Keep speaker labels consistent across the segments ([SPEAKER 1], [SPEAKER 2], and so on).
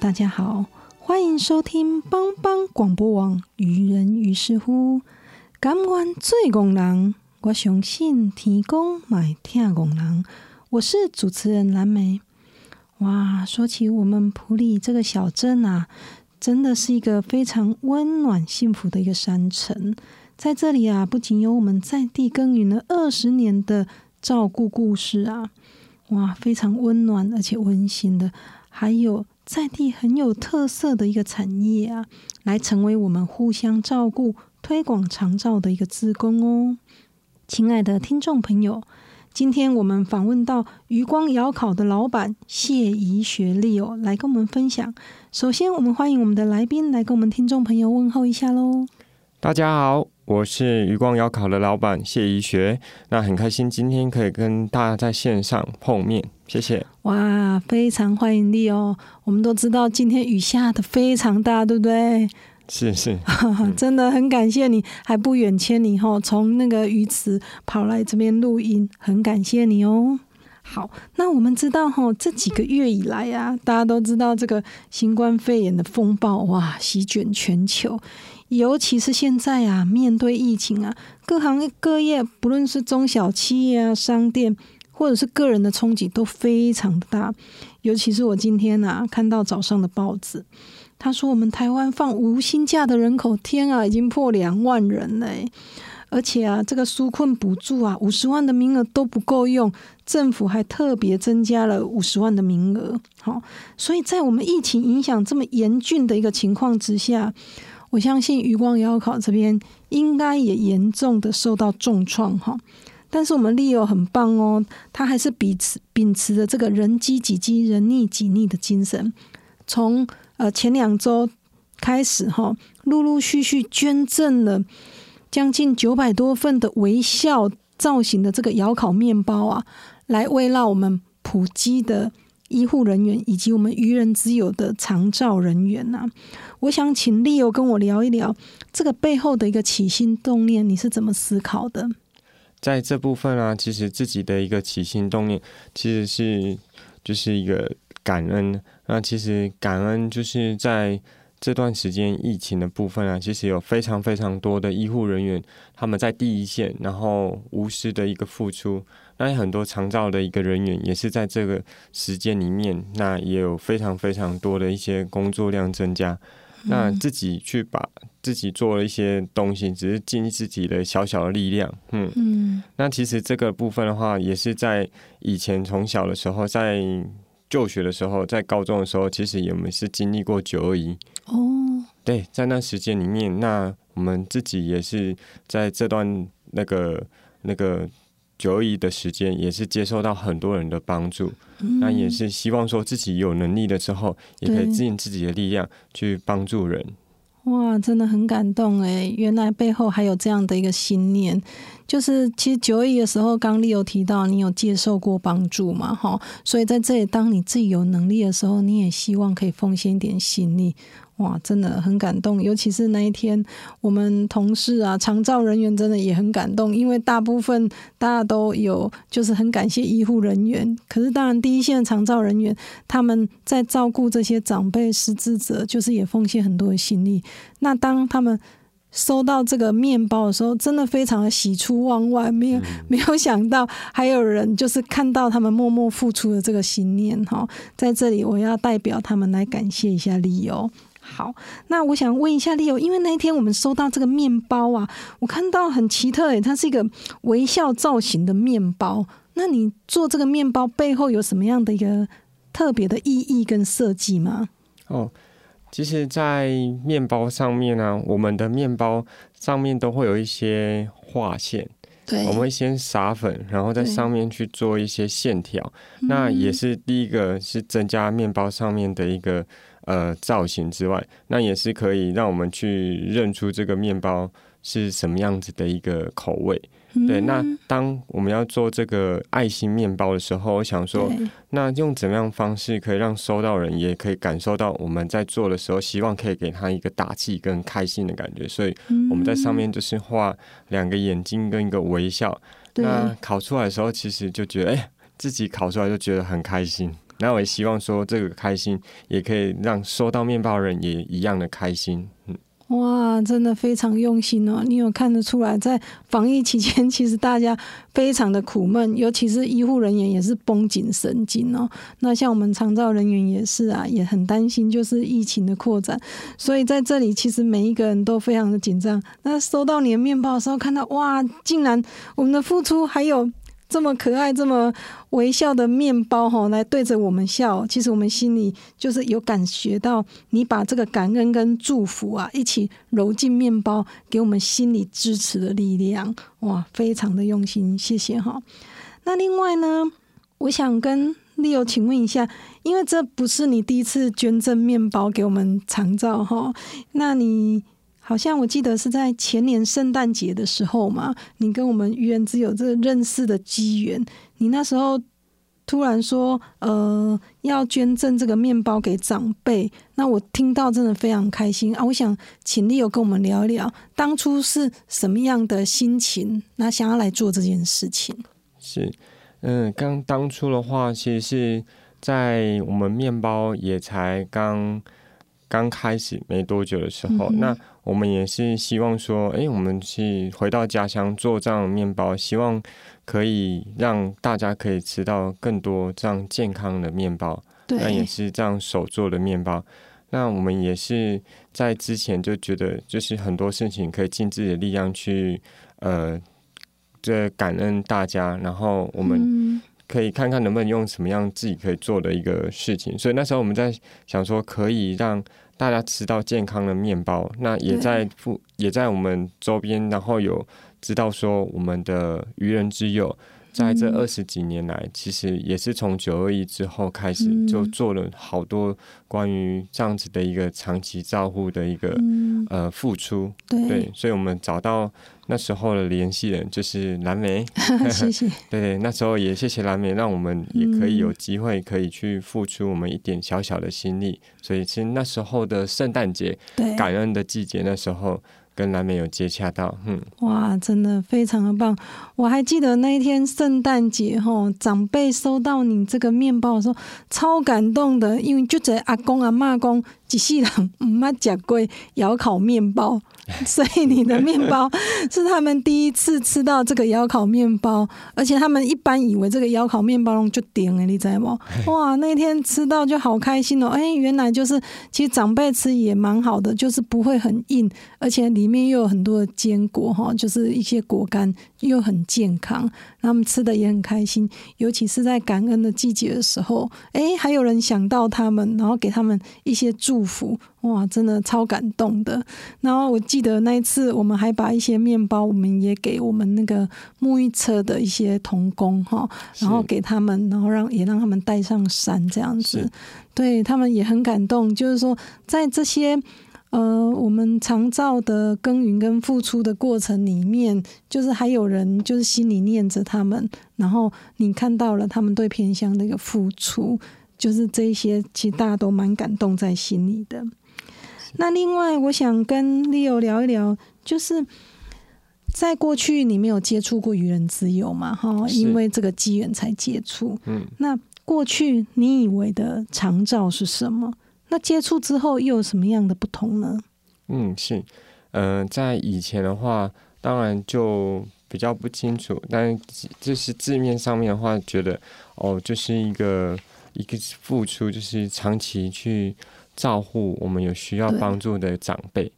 [SPEAKER 1] 大家好，欢迎收听帮帮广播网愚人于是乎，感恩最工人，我相信天公买听工人，我是主持人蓝莓。哇，说起我们普里这个小镇啊，真的是一个非常温暖幸福的一个山城。在这里啊，不仅有我们在地耕耘了二十年的照顾故事啊。哇，非常温暖而且温馨的，还有在地很有特色的一个产业啊，来成为我们互相照顾、推广长照的一个职工哦。亲爱的听众朋友，今天我们访问到余光窑烤的老板谢怡学历哦，来跟我们分享。首先，我们欢迎我们的来宾来跟我们听众朋友问候一下喽。
[SPEAKER 2] 大家好，我是余光窑烤的老板谢怡学。那很开心今天可以跟大家在线上碰面，谢谢。
[SPEAKER 1] 哇，非常欢迎你哦！我们都知道今天雨下的非常大，对不对？
[SPEAKER 2] 是是，
[SPEAKER 1] 真的很感谢你，还不远千里哈，从那个鱼池跑来这边录音，很感谢你哦。好，那我们知道哈，这几个月以来啊，大家都知道这个新冠肺炎的风暴哇，席卷全球。尤其是现在啊，面对疫情啊，各行各业，不论是中小企业啊、商店，或者是个人的冲击都非常的大。尤其是我今天啊，看到早上的报纸，他说我们台湾放无薪假的人口，天啊，已经破两万人嘞！而且啊，这个纾困补助啊，五十万的名额都不够用，政府还特别增加了五十万的名额。好，所以在我们疫情影响这么严峻的一个情况之下。我相信余光窑烤这边应该也严重的受到重创哈，但是我们利友很棒哦，他还是秉持秉持着这个人机己机人逆己逆的精神，从呃前两周开始哈，陆陆续续捐赠了将近九百多份的微笑造型的这个窑烤面包啊，来慰劳我们普基的。医护人员以及我们愚人之友的长照人员呐，我想请利友跟我聊一聊这个背后的一个起心动念，你是怎么思考的？
[SPEAKER 2] 在这部分啊，其实自己的一个起心动念，其实是就是一个感恩。那其实感恩就是在这段时间疫情的部分啊，其实有非常非常多的医护人员，他们在第一线，然后无私的一个付出。那很多长照的一个人员也是在这个时间里面，那也有非常非常多的一些工作量增加。那自己去把自己做了一些东西，只是尽自己的小小的力量。嗯嗯。那其实这个部分的话，也是在以前从小的时候，在就学的时候，在高中的时候，其实也们是经历过九二一。哦。对，在那时间里面，那我们自己也是在这段那个那个。九一的时间也是接受到很多人的帮助，那也是希望说自己有能力的时候，也可以尽自己的力量去帮助人。
[SPEAKER 1] 哇，真的很感动哎！原来背后还有这样的一个信念，就是其实九一的时候，刚丽有提到你有接受过帮助嘛，哈，所以在这里，当你自己有能力的时候，你也希望可以奉献一点心力。哇，真的很感动，尤其是那一天，我们同事啊，长照人员真的也很感动，因为大部分大家都有，就是很感谢医护人员。可是当然，第一线长照人员他们在照顾这些长辈失智者，就是也奉献很多的心力。那当他们收到这个面包的时候，真的非常的喜出望外，没有 没有想到还有人就是看到他们默默付出的这个心念哈，在这里我要代表他们来感谢一下理由。好，那我想问一下丽友，因为那一天我们收到这个面包啊，我看到很奇特诶，它是一个微笑造型的面包。那你做这个面包背后有什么样的一个特别的意义跟设计吗？
[SPEAKER 2] 哦。其实，在面包上面呢，我们的面包上面都会有一些画线。
[SPEAKER 1] 对，
[SPEAKER 2] 我们会先撒粉，然后在上面去做一些线条。那也是第一个是增加面包上面的一个呃造型之外，那也是可以让我们去认出这个面包是什么样子的一个口味。对，那当我们要做这个爱心面包的时候，我想说，那用怎么样方式可以让收到人也可以感受到我们在做的时候，希望可以给他一个打气跟开心的感觉。所以我们在上面就是画两个眼睛跟一个微笑。那烤出来的时候，其实就觉得，哎，自己烤出来就觉得很开心。那我也希望说，这个开心也可以让收到面包人也一样的开心。嗯。
[SPEAKER 1] 哇，真的非常用心哦！你有看得出来，在防疫期间，其实大家非常的苦闷，尤其是医护人员也是绷紧神经哦。那像我们长照人员也是啊，也很担心，就是疫情的扩展。所以在这里，其实每一个人都非常的紧张。那收到你的面包的时候，看到哇，竟然我们的付出还有。这么可爱、这么微笑的面包，哈，来对着我们笑。其实我们心里就是有感觉到，你把这个感恩跟祝福啊，一起揉进面包，给我们心里支持的力量。哇，非常的用心，谢谢哈。那另外呢，我想跟 Leo 请问一下，因为这不是你第一次捐赠面包给我们长照哈，那你？好像我记得是在前年圣诞节的时候嘛，你跟我们愚人之友这个认识的机缘，你那时候突然说，呃，要捐赠这个面包给长辈，那我听到真的非常开心啊！我想请丽友跟我们聊一聊，当初是什么样的心情，那想要来做这件事情？
[SPEAKER 2] 是，嗯，刚当初的话，其实是在我们面包也才刚刚开始没多久的时候，那。我们也是希望说，哎，我们去回到家乡做这样的面包，希望可以让大家可以吃到更多这样健康的面包。那也是这样手做的面包。那我们也是在之前就觉得，就是很多事情可以尽自己的力量去，呃，这感恩大家，然后我们可以看看能不能用什么样自己可以做的一个事情。所以那时候我们在想说，可以让。大家吃到健康的面包，那也在附也在我们周边，然后有知道说我们的愚人之友，在这二十几年来，其实也是从九二一之后开始就做了好多关于这样子的一个长期照护的一个呃付出，
[SPEAKER 1] 对，
[SPEAKER 2] 所以我们找到。那时候的联系人就是蓝莓，
[SPEAKER 1] 谢谢。
[SPEAKER 2] 对 对，那时候也谢谢蓝莓，让我们也可以有机会可以去付出我们一点小小的心力。所以其实那时候的圣诞节，感恩的季节，那时候跟蓝莓有接洽到，嗯，
[SPEAKER 1] 哇，真的非常的棒。我还记得那一天圣诞节吼，长辈收到你这个面包的时候，超感动的，因为就在阿公阿妈公一世人唔捌食过窑烤面包。所以你的面包 是他们第一次吃到这个窑烤面包，而且他们一般以为这个窑烤面包就顶了，你知道吗？哇，那天吃到就好开心哦！哎，原来就是其实长辈吃也蛮好的，就是不会很硬，而且里面又有很多的坚果哈，就是一些果干又很健康，他们吃的也很开心。尤其是在感恩的季节的时候，哎，还有人想到他们，然后给他们一些祝福。哇，真的超感动的。然后我记得那一次，我们还把一些面包，我们也给我们那个沐浴车的一些童工哈，然后给他们，然后让也让他们带上山这样子。对他们也很感动，就是说在这些呃我们常照的耕耘跟付出的过程里面，就是还有人就是心里念着他们，然后你看到了他们对偏乡的一个付出，就是这些，其实大家都蛮感动在心里的。那另外，我想跟 Leo 聊一聊，就是在过去你没有接触过愚人之友嘛？哈，因为这个机缘才接触。嗯，那过去你以为的长照是什么？那接触之后又有什么样的不同呢？
[SPEAKER 2] 嗯，是，嗯，在以前的话，当然就比较不清楚，但就是字面上面的话，觉得哦，就是一个一个付出，就是长期去照顾我们有需要帮助的长辈。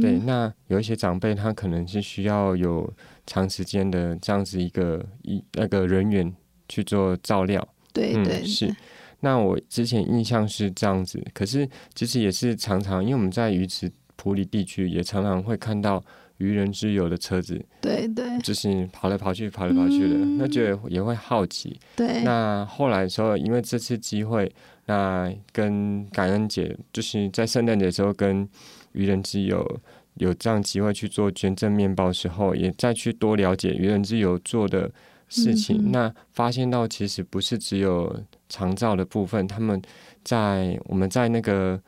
[SPEAKER 2] 对，那有一些长辈他可能是需要有长时间的这样子一个一那个人员去做照料。
[SPEAKER 1] 对对
[SPEAKER 2] 是。那我之前印象是这样子，可是其实也是常常，因为我们在鱼池普里地区也常常会看到渔人之友的车子。
[SPEAKER 1] 对对。
[SPEAKER 2] 就是跑来跑去，跑来跑去的，那就也会好奇。
[SPEAKER 1] 对。
[SPEAKER 2] 那后来的时候，因为这次机会，那跟感恩节，就是在圣诞节的时候跟。愚人之友有这样机会去做捐赠面包时候，也再去多了解愚人之友做的事情。那发现到其实不是只有长照的部分，他们在我们在那个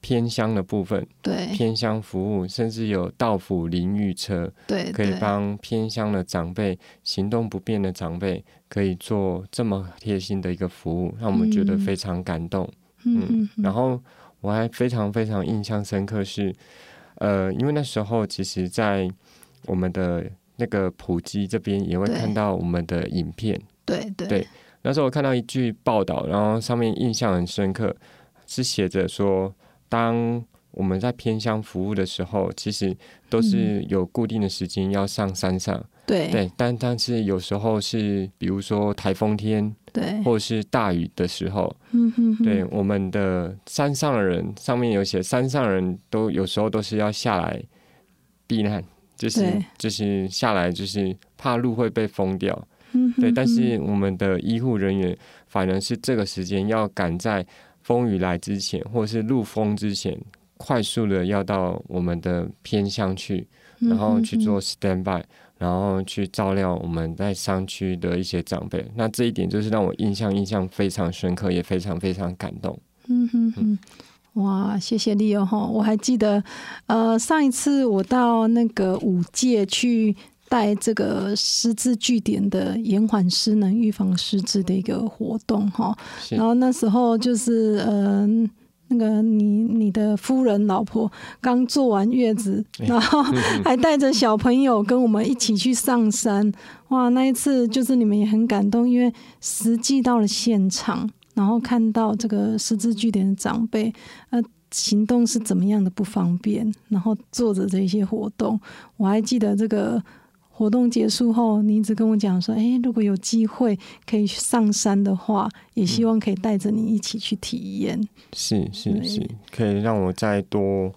[SPEAKER 2] 偏乡的部分，
[SPEAKER 1] 对
[SPEAKER 2] 偏乡服务，甚至有到府淋浴车，
[SPEAKER 1] 对，
[SPEAKER 2] 可以帮偏乡的长辈、行动不便的长辈，可以做这么贴心的一个服务，让我们觉得非常感动。嗯，然后。我还非常非常印象深刻是，呃，因为那时候其实，在我们的那个普及这边也会看到我们的影片，
[SPEAKER 1] 对
[SPEAKER 2] 对。那时候我看到一句报道，然后上面印象很深刻，是写着说，当我们在偏乡服务的时候，其实都是有固定的时间要上山上。
[SPEAKER 1] 对。
[SPEAKER 2] 对，但但是有时候是，比如说台风天，
[SPEAKER 1] 对，
[SPEAKER 2] 或者是大雨的时候，
[SPEAKER 1] 嗯哼，
[SPEAKER 2] 对，我们的山上的人上面有写，山上人都有时候都是要下来避难，就是就是下来就是怕路会被封掉，
[SPEAKER 1] 嗯，
[SPEAKER 2] 对，但是我们的医护人员反而是这个时间要赶在风雨来之前，或者是入风之前，快速的要到我们的偏乡去，然后去做 stand by。然后去照料我们在山区的一些长辈，那这一点就是让我印象印象非常深刻，也非常非常感动。
[SPEAKER 1] 嗯哼哼，哇，谢谢利欧哈！我还记得，呃，上一次我到那个五界去带这个失智据点的延缓失能、预防失智的一个活动哈，然后那时候就是嗯。那个你你的夫人老婆刚坐完月子，然后还带着小朋友跟我们一起去上山，哇！那一次就是你们也很感动，因为实际到了现场，然后看到这个十字据点的长辈，呃，行动是怎么样的不方便，然后做着这些活动，我还记得这个。活动结束后，你一直跟我讲说：“哎，如果有机会可以上山的话，也希望可以带着你一起去体验。”
[SPEAKER 2] 是是是，可以让我再多，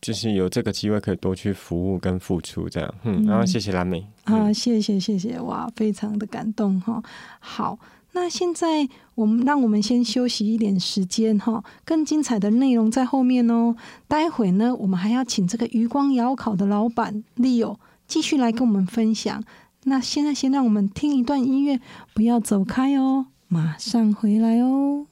[SPEAKER 2] 就是有这个机会可以多去服务跟付出这样。嗯，然后谢谢蓝莓
[SPEAKER 1] 啊，谢谢谢谢，哇，非常的感动哈。好，那现在我们让我们先休息一点时间哈，更精彩的内容在后面哦。待会呢，我们还要请这个余光窑烤的老板 Leo。继续来跟我们分享。那现在先让我们听一段音乐，不要走开哦，马上回来哦。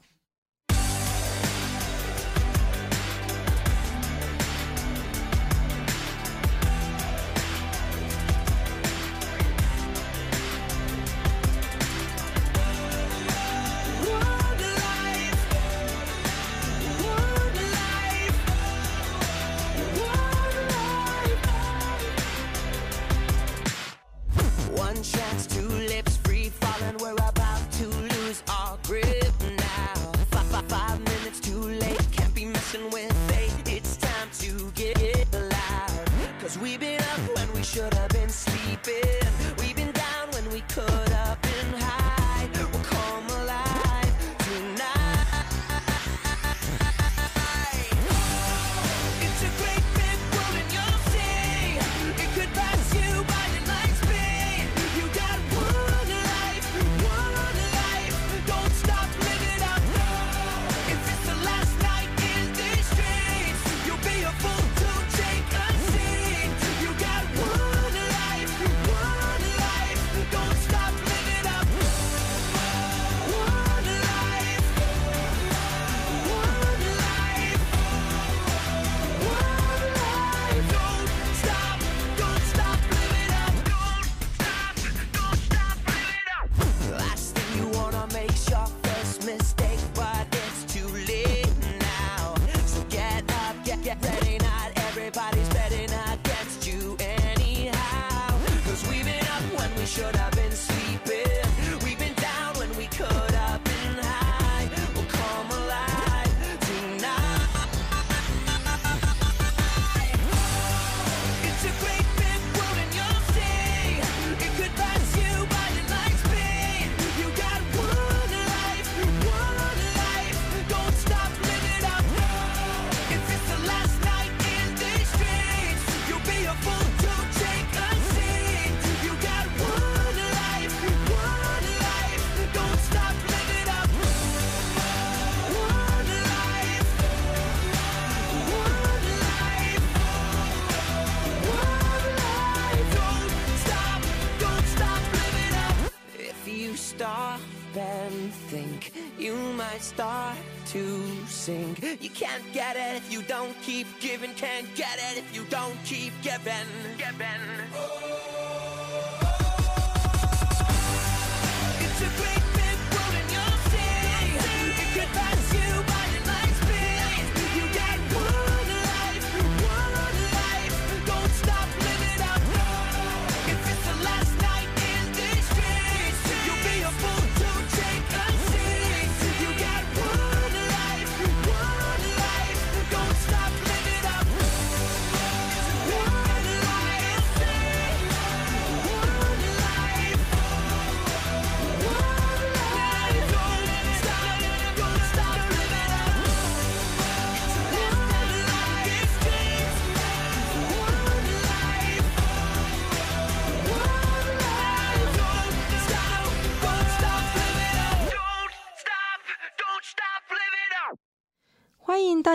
[SPEAKER 3] You can't get it if you don't keep giving. Can't get it if you don't keep giving. Giving. It's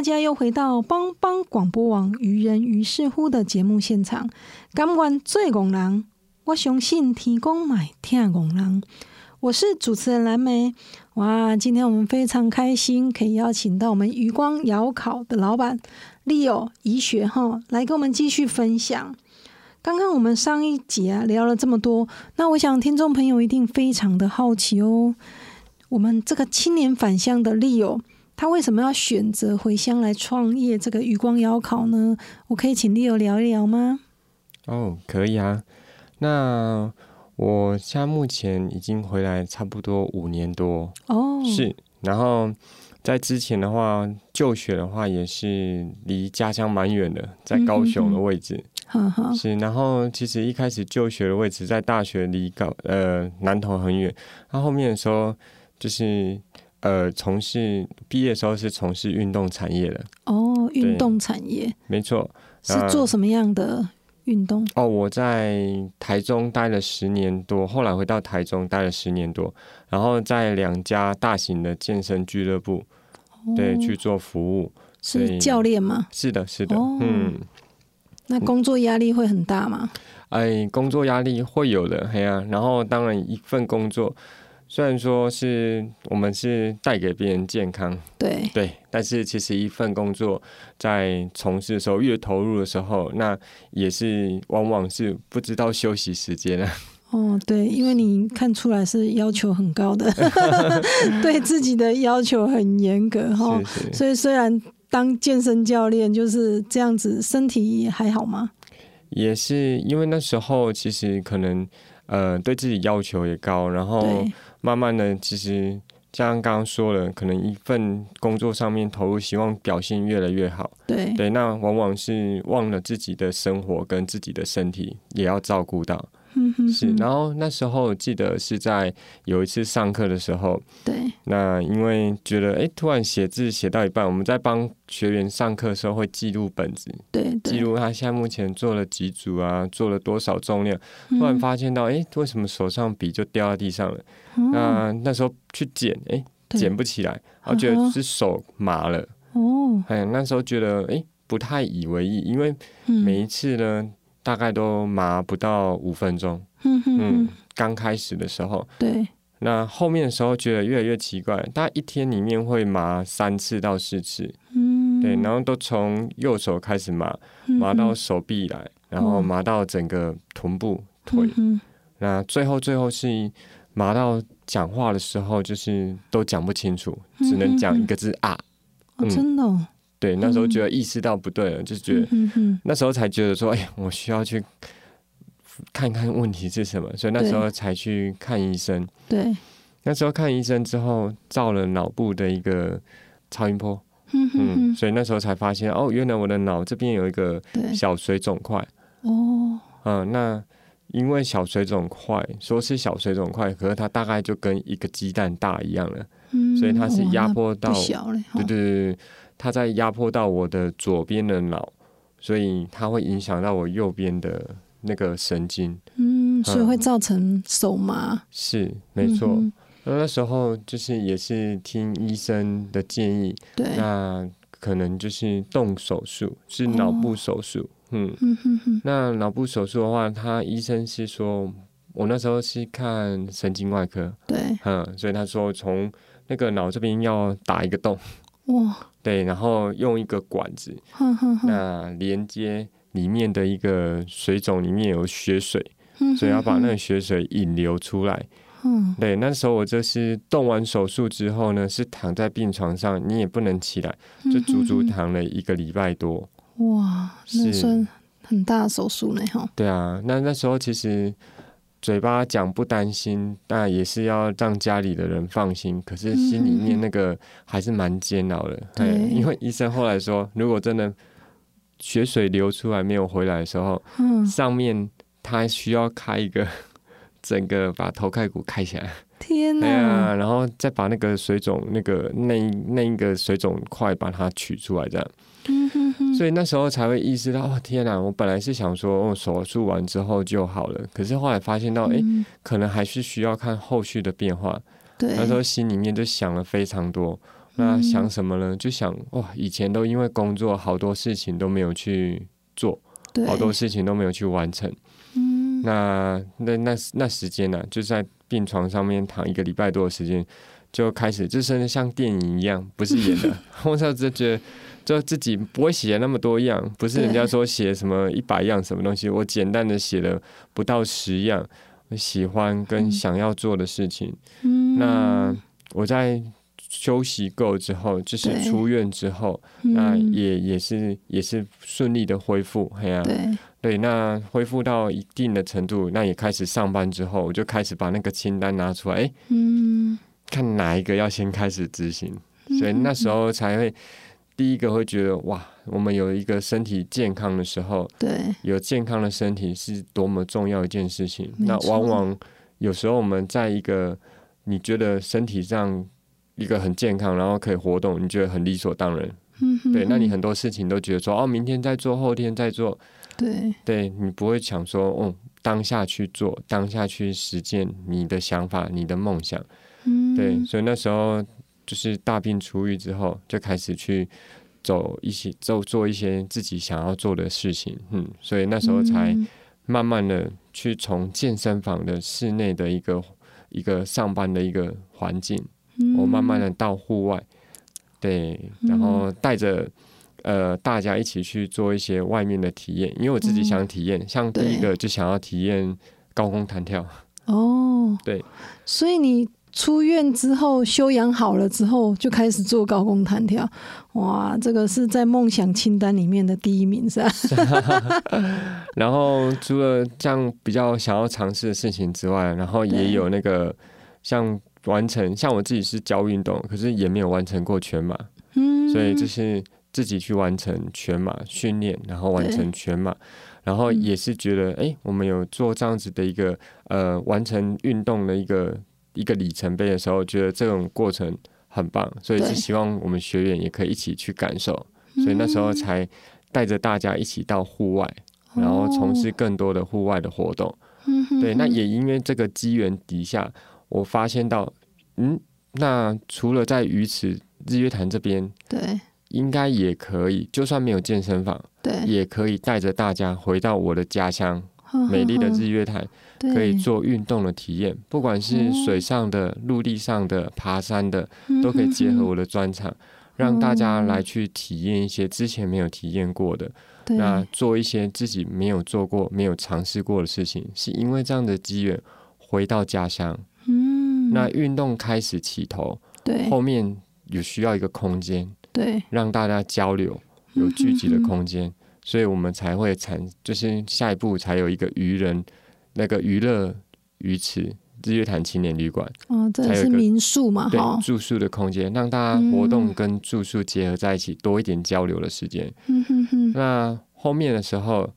[SPEAKER 1] 大家又回到帮帮广播网愚人于是乎的节目现场。甘愿做戆人，我相信提供买听戆人。我是主持人蓝莓。哇，今天我们非常开心，可以邀请到我们余光窑烤的老板 Leo 怡学哈，来跟我们继续分享。刚刚我们上一集啊聊了这么多，那我想听众朋友一定非常的好奇哦。我们这个青年返乡的 Leo，他为什么要选择回乡来创业这个余光窑烤呢？我可以请 Leo 聊一聊吗？
[SPEAKER 2] 哦，可以啊。那我现在目前已经回来差不多五年多，
[SPEAKER 1] 哦，
[SPEAKER 2] 是。然后在之前的话，就学的话也是离家乡蛮远的，在高雄的位置。是，然后其实一开始就学的位置在大学离高呃南投很远，然后后面的时候就是呃从事毕业的时候是从事运动产业的，
[SPEAKER 1] 哦，运动产业
[SPEAKER 2] 没错。
[SPEAKER 1] 是做什么样的运动？
[SPEAKER 2] 哦，我在台中待了十年多，后来回到台中待了十年多，然后在两家大型的健身俱乐部，对去做服务。
[SPEAKER 1] 是教练吗？
[SPEAKER 2] 是的，是的，
[SPEAKER 1] 哦
[SPEAKER 2] 嗯，
[SPEAKER 1] 那工作压力会很大吗？
[SPEAKER 2] 哎，工作压力会有的，嘿呀、然后当然一份工作，虽然说是我们是带给别人健康，
[SPEAKER 1] 对，
[SPEAKER 2] 对，但是其实一份工作在从事的时候，越投入的时候，那也是往往是不知道休息时间啊。
[SPEAKER 1] 哦，对，因为你看出来是要求很高的，对自己的要求很严格哈。所以虽然当健身教练就是这样子，身体还好吗？
[SPEAKER 2] 也是因为那时候其实可能呃对自己要求也高，然后
[SPEAKER 1] 对，
[SPEAKER 2] 慢慢的其实像刚刚说了，可能一份工作上面投入，希望表现越来越好。
[SPEAKER 1] 对，
[SPEAKER 2] 对，那往往是忘了自己的生活跟自己的身体也要照顾到。
[SPEAKER 1] 嗯
[SPEAKER 2] 是，然后那时候记得是在有一次上课的时候，
[SPEAKER 1] 对，
[SPEAKER 2] 那因为觉得哎，突然写字写到一半，我们在帮学员上课的时候会记录本子，
[SPEAKER 1] 对，对，
[SPEAKER 2] 记录他现在目前做了几组啊，做了多少重量，突然发现到哎，为什么手上笔就掉到地上了？
[SPEAKER 1] 嗯
[SPEAKER 2] 那那时候去捡，哎，
[SPEAKER 1] 对
[SPEAKER 2] 捡不起来，然后觉得是手麻了。
[SPEAKER 1] 哦，
[SPEAKER 2] 哎，那时候觉得哎不太以为意，因为
[SPEAKER 1] 嗯。
[SPEAKER 2] 每一次呢大概都麻不到五分钟。
[SPEAKER 1] 嗯
[SPEAKER 2] 嗯，，刚开始的时候，
[SPEAKER 1] 对，
[SPEAKER 2] 那后面的时候觉得越来越奇怪，大概一天里面会麻三次到四次，
[SPEAKER 1] 嗯，
[SPEAKER 2] 对，然后都从右手开始麻，
[SPEAKER 1] 嗯
[SPEAKER 2] 麻到手臂来，然后麻到整个臀部、腿，
[SPEAKER 1] 嗯
[SPEAKER 2] 那最后最后是麻到讲话的时候，就是都讲不清楚，只能讲一个字啊。
[SPEAKER 1] 真的哦，
[SPEAKER 2] 对，那时候觉得意识到不对了，就觉得那时候才觉得说，哎呀，我需要去看看问题是什么，所以那时候才去看医生。
[SPEAKER 1] 对，
[SPEAKER 2] 那时候看医生之后，照了脑部的一个超音波，
[SPEAKER 1] 嗯
[SPEAKER 2] 所以那时候才发现，哦，原来我的脑这边有一个，小水肿块，
[SPEAKER 1] 哦，
[SPEAKER 2] 嗯，那因为小水肿块，说是小水肿块，可是它大概就跟一个鸡蛋大一样了，
[SPEAKER 1] 嗯，
[SPEAKER 2] 所以它是压迫到对对，对它在压迫到我的左边的脑，所以它会影响到我右边的那个神经，
[SPEAKER 1] 嗯，所以
[SPEAKER 2] 嗯
[SPEAKER 1] 会造成手麻，
[SPEAKER 2] 是没错。
[SPEAKER 1] 嗯
[SPEAKER 2] 那那时候就是也是听医生的建议，
[SPEAKER 1] 对，
[SPEAKER 2] 那可能就是动手术，是脑部手术。嗯，那脑部手术的话，他医生是说我那时候是看神经外科，
[SPEAKER 1] 对，
[SPEAKER 2] 嗯，所以他说从那个脑这边要打一个洞，
[SPEAKER 1] 哇，
[SPEAKER 2] 对，然后用一个管子，
[SPEAKER 1] 哼哼哼，
[SPEAKER 2] 那连接里面的一个水肿里面有血水，
[SPEAKER 1] 哼
[SPEAKER 2] 所以要把那个血水引流出来。
[SPEAKER 1] 嗯，
[SPEAKER 2] 对，那时候我就是动完手术之后呢，是躺在病床上，你也不能起来，就足足躺了一个礼拜多。
[SPEAKER 1] 哇，那
[SPEAKER 2] 是
[SPEAKER 1] 算很大的手术呢，哈。
[SPEAKER 2] 对啊，那那时候其实嘴巴讲不担心，但也是要让家里的人放心，可是心里面那个还是蛮煎熬的。
[SPEAKER 1] 对
[SPEAKER 2] 因为医生后来说，如果真的血水流出来没有回来的时候，
[SPEAKER 1] 嗯，
[SPEAKER 2] 上面他需要开一个 整个把头盖骨开起来，
[SPEAKER 1] 天
[SPEAKER 2] 哎呀，
[SPEAKER 1] 哪，
[SPEAKER 2] 然后再把那个水肿那个那一那一个水肿块把它取出来，这样。
[SPEAKER 1] 嗯哼哼，
[SPEAKER 2] 所以那时候才会意识到，哦天哪！我本来是想说，哦，手术完之后就好了，可是后来发现到，哎、
[SPEAKER 1] 嗯
[SPEAKER 2] 可能还是需要看后续的变化。
[SPEAKER 1] 对，
[SPEAKER 2] 那时候心里面就想了非常多。那
[SPEAKER 1] 嗯
[SPEAKER 2] 想什么呢？就想哇，以前都因为工作好多事情都没有去做，好多事情都没有去完成。
[SPEAKER 1] 嗯，
[SPEAKER 2] 那那那那时间呢、就在病床上面躺一个礼拜多的时间，就开始就真的像电影一样，不是演的。我那时候就觉得，就自己不会写那么多样，不是人家说写什么 一百样什么东西，我简单的写了不到十样我喜欢跟想要做的事情。
[SPEAKER 1] 嗯。
[SPEAKER 2] 那我在休息够之后，就是出院之后，那
[SPEAKER 1] 嗯。
[SPEAKER 2] 也也是也是顺利的恢复。嘿呀、
[SPEAKER 1] 对，
[SPEAKER 2] 对，那恢复到一定的程度，那也开始上班之后，我就开始把那个清单拿出来，哎，
[SPEAKER 1] 嗯，
[SPEAKER 2] 看哪一个要先开始执行，所以那时候才会第一个会觉得哇，我们有一个身体健康的时候，
[SPEAKER 1] 对，
[SPEAKER 2] 有健康的身体是多么重要一件事情。那往往有时候我们在一个你觉得身体上一个很健康，然后可以活动，你觉得很理所当然，
[SPEAKER 1] 嗯哼。
[SPEAKER 2] 对，那你很多事情都觉得说哦，明天再做，后天再做，
[SPEAKER 1] 对，
[SPEAKER 2] 对你不会想说，哦，当下去做，当下去实践你的想法、你的梦想。
[SPEAKER 1] 嗯，
[SPEAKER 2] 对，所以那时候就是大病初愈之后，就开始去走一些做做一些自己想要做的事情。嗯，所以那时候才
[SPEAKER 1] 嗯。
[SPEAKER 2] 慢慢的去从健身房的室内的一个一个上班的一个环境，
[SPEAKER 1] 嗯
[SPEAKER 2] 我慢慢的到户外，对，然后。带着呃大家一起去做一些外面的体验，因为我自己想体验，像第一个就想要体验高空弹跳，
[SPEAKER 1] 哦，
[SPEAKER 2] 对，
[SPEAKER 1] 所以你出院之后休养好了之后，就开始做高空弹跳，哇，这个是在梦想清单里面的第一名是吧？
[SPEAKER 2] 然后除了这样比较想要尝试的事情之外，然后也有那个像完成，像我自己是教运动，可是也没有完成过全马，
[SPEAKER 1] 嗯，
[SPEAKER 2] 所以就是自己去完成全马训练，然后完成全马，然后也是觉得，哎、我们有做这样子的一个呃完成运动的一个一个里程碑的时候，觉得这种过程很棒，所以是希望我们学员也可以一起去感受，所以那时候才带着大家一起到户外，然后从事更多的户外的活动。对，那也因为这个机缘底下，我发现到，嗯，那除了在鱼池日月潭这边，
[SPEAKER 1] 对。
[SPEAKER 2] 应该也可以，就算没有健身房，
[SPEAKER 1] 对，
[SPEAKER 2] 也可以带着大家回到我的家乡，
[SPEAKER 1] 呵
[SPEAKER 2] 美丽的日月潭，可以做运动的体验，不管是
[SPEAKER 1] 哦。
[SPEAKER 2] 水上的、陆地上的、爬山的，
[SPEAKER 1] 嗯
[SPEAKER 2] 都可以结合我的专长。让大家
[SPEAKER 1] 哦。
[SPEAKER 2] 来去体验一些之前没有体验过的，那做一些自己没有做过、没有尝试过的事情，是因为这样的机缘回到家乡。
[SPEAKER 1] 嗯，
[SPEAKER 2] 那运动开始起头，
[SPEAKER 1] 对。
[SPEAKER 2] 后面有需要一个空间，
[SPEAKER 1] 对。
[SPEAKER 2] 让大家交流，有聚集的空间，所以我们才会产，就是下一步才有一个渔人那个娱乐鱼池日月潭青年旅馆，
[SPEAKER 1] 哦，这是民宿嘛
[SPEAKER 2] 对，住宿的空间，让大家活动
[SPEAKER 1] 嗯
[SPEAKER 2] 跟住宿结合在一起，多一点交流的时间。
[SPEAKER 1] 嗯哼哼，
[SPEAKER 2] 那后面的时候，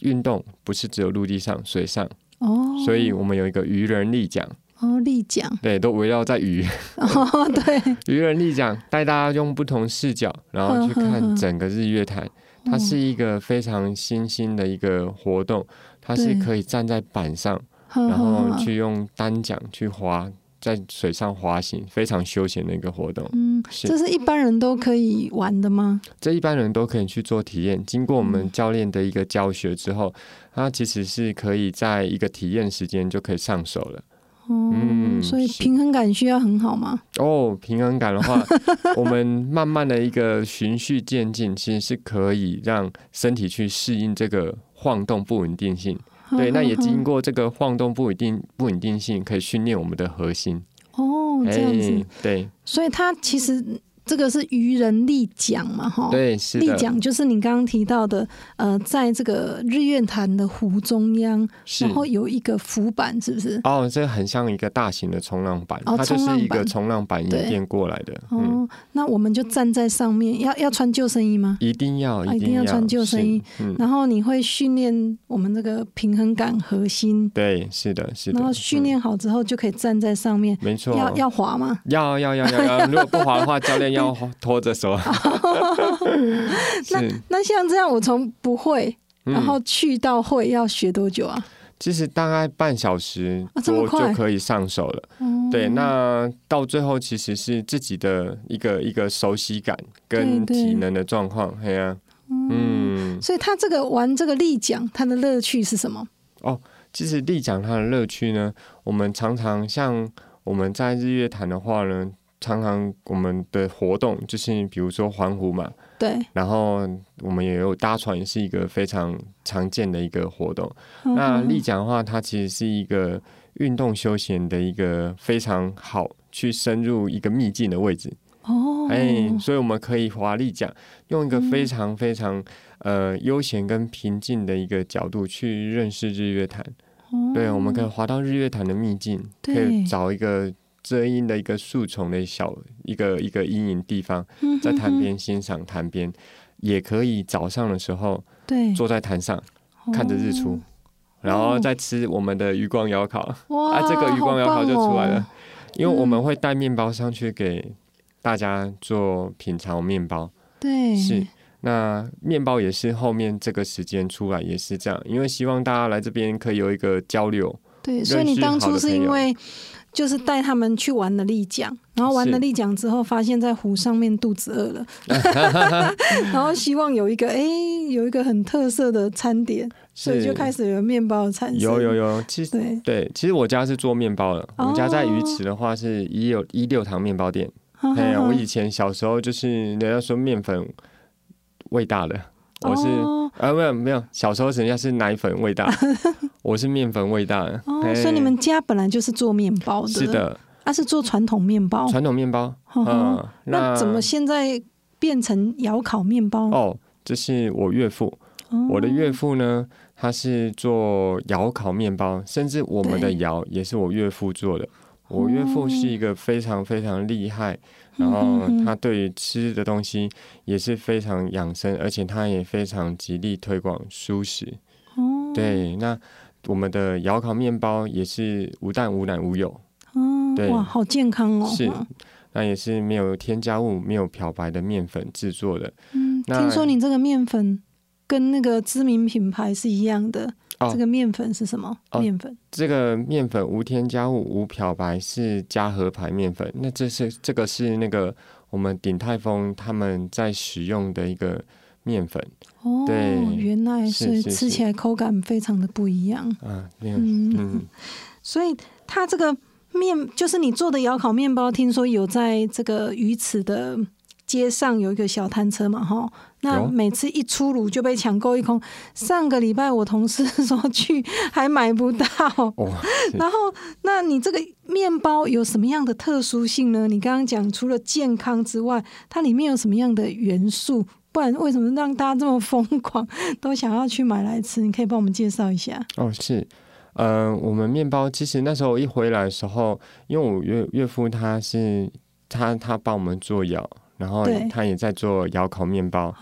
[SPEAKER 2] 运动不是只有陆地上、水上，
[SPEAKER 1] 哦，
[SPEAKER 2] 所以我们有一个渔人立奖，
[SPEAKER 1] 哦立桨，
[SPEAKER 2] 对，都围绕在鱼。
[SPEAKER 1] 哦对，
[SPEAKER 2] 渔人立奖带大家用不同视角，然后去看整个日月潭。它是一个非常新兴的一个活动，它是可以站在板上，
[SPEAKER 1] 然
[SPEAKER 2] 然后 去用单桨去划在水上滑行，非常休闲的一个活动。
[SPEAKER 1] 嗯，
[SPEAKER 2] 是
[SPEAKER 1] 这是一般人都可以玩的吗？
[SPEAKER 2] 这一般人都可以去做体验。经过我们
[SPEAKER 1] 嗯
[SPEAKER 2] 教练的一个教学之后，它其实是可以在一个体验时间就可以上手了。
[SPEAKER 1] 哦，
[SPEAKER 2] 嗯
[SPEAKER 1] 所以平衡感需要很好吗？
[SPEAKER 2] 哦，平衡感的话，我们慢慢的一个循序渐进，其实是可以让身体去适应这个晃动不稳定性。对，那也经过这个晃动不稳定不稳定性，可以训练我们的核心。
[SPEAKER 1] 哦，这样子，
[SPEAKER 2] 哎对
[SPEAKER 1] 所以它其实这个是渔人立桨嘛，哈。。
[SPEAKER 2] 对，是
[SPEAKER 1] 立
[SPEAKER 2] 的，
[SPEAKER 1] 桨就是你刚刚提到的，呃，在这个日月潭的湖中央，然后有一个浮板，是不是？
[SPEAKER 2] 哦，这很像一个大型的冲浪板，
[SPEAKER 1] 哦
[SPEAKER 2] 它就是一个
[SPEAKER 1] 冲浪板
[SPEAKER 2] 演变过来的。嗯，
[SPEAKER 1] 哦，那我们就站在上面，要要穿救生衣吗？
[SPEAKER 2] 一定要，
[SPEAKER 1] 啊一定要穿救生衣。
[SPEAKER 2] 嗯，
[SPEAKER 1] 然后你会训练我们这个平衡感核心，
[SPEAKER 2] 对，是的，是的。
[SPEAKER 1] 然后训练好之后就可以站在上面。
[SPEAKER 2] 嗯，没错，
[SPEAKER 1] 要要滑吗？
[SPEAKER 2] 要要要要要，如果不滑的话，教练要拖着手。那，
[SPEAKER 1] 那像这样，我从不会，
[SPEAKER 2] 嗯
[SPEAKER 1] 然后去到会要学多久啊？
[SPEAKER 2] 其实大概半小时
[SPEAKER 1] 啊这么
[SPEAKER 2] 多就可以上手了。
[SPEAKER 1] 哦
[SPEAKER 2] 对，那到最后其实是自己的一个一个熟悉感跟体能的状况。嘿呀、嗯，
[SPEAKER 1] 所以他这个玩这个立桨，他的乐趣是什么？
[SPEAKER 2] 哦其实立桨它的乐趣呢，我们常常像我们在日月潭的话呢，常常我们的活动就是比如说环湖嘛，
[SPEAKER 1] 对，
[SPEAKER 2] 然后我们也有搭船，也是一个非常常见的一个活动。那
[SPEAKER 1] 嗯
[SPEAKER 2] 立桨的话，它其实是一个运动休闲的一个非常好去深入一个秘境的位置。
[SPEAKER 1] 哦，
[SPEAKER 2] 哎，所以我们可以滑立桨，用一个非常非常呃悠闲跟平静的一个角度去认识日月潭。
[SPEAKER 1] 哦
[SPEAKER 2] 对，我们可以滑到日月潭的秘境，可以找一个遮阴的一个树丛的小一个一个阴影地方，
[SPEAKER 1] 嗯
[SPEAKER 2] 在潭边欣赏潭边，也可以早上的时候
[SPEAKER 1] 对
[SPEAKER 2] 坐在潭上看着日出，然后再吃我们的余光窑烤。
[SPEAKER 1] 哇，
[SPEAKER 2] 啊，这个余光窑烤就出来了，因为我们会带面包上去给大家做品尝面包。
[SPEAKER 1] 对，
[SPEAKER 2] 是，那面包也是后面这个时间出来也是这样，因为希望大家来这边可以有一个交流。
[SPEAKER 1] 对，所以你当初是因为就是带他们去玩了丽江，然后玩了
[SPEAKER 2] 是
[SPEAKER 1] 立桨之后，发现在湖上面肚子饿了，然后希望有一个哎、有一个很特色的餐点，所以就开始有面包的产生。
[SPEAKER 2] 有有有，其实
[SPEAKER 1] 对，
[SPEAKER 2] 对，其实我家是做面包的。我们家在鱼
[SPEAKER 1] 哦
[SPEAKER 2] 池的话是一六一六堂面包店。哎呀，我以前小时候就是人家说面粉味大的，我是
[SPEAKER 1] 哦
[SPEAKER 2] 啊没有没有，小时候人家是奶粉味大，我是面粉味大的。
[SPEAKER 1] 哦，
[SPEAKER 2] 哎
[SPEAKER 1] 所以你们家本来就是做面包的，
[SPEAKER 2] 是，的，
[SPEAKER 1] 啊是做传统面包，
[SPEAKER 2] 传统面包。嗯，
[SPEAKER 1] 那怎么现在变成窑烤面包？
[SPEAKER 2] 哦，这是我岳父，
[SPEAKER 1] 哦
[SPEAKER 2] 我的岳父呢，他是做窑烤面包，甚至我们的窑也是我岳父做的。我岳父是一个非常非常厉害，然后他对于吃的东西也是非常养生，而且他也非常极力推广素食。
[SPEAKER 1] 哦，
[SPEAKER 2] 对，那我们的窑烤面包也是无蛋无奶无油，
[SPEAKER 1] 哦，
[SPEAKER 2] 对
[SPEAKER 1] 哇，好健康哦。
[SPEAKER 2] 是那也是没有添加物、没有漂白的面粉制作的。
[SPEAKER 1] 嗯，听说你这个面粉跟那个知名品牌是一样的。
[SPEAKER 2] 哦。
[SPEAKER 1] 这个面粉是什么？
[SPEAKER 2] 哦
[SPEAKER 1] 面粉。
[SPEAKER 2] 这个面粉无添加物、无漂白是加和牌面粉，那这是这个是那个我们鼎泰丰他们在使用的一个面粉。
[SPEAKER 1] 哦，
[SPEAKER 2] 对。
[SPEAKER 1] 原来
[SPEAKER 2] 是
[SPEAKER 1] 吃起来口感非常的不一样。
[SPEAKER 2] 啊，
[SPEAKER 1] 嗯，
[SPEAKER 2] 嗯，
[SPEAKER 1] 所以它这个面就是你做的窑烤面包，听说有在这个鱼池的街上有一个小摊车嘛，哈。那每次一出炉就被抢购一空。上个礼拜我同事说去还买不到，
[SPEAKER 2] 哦，
[SPEAKER 1] 然后，那你这个面包有什么样的特殊性呢？你刚刚讲除了健康之外，它里面有什么样的元素？不然为什么让大家这么疯狂，都想要去买来吃？你可以帮我们介绍一下。
[SPEAKER 2] 哦是。呃，我们面包其实那时候一回来的时候，因为我岳岳父他是他他帮我们做窑，然后他也在做窑烤面包，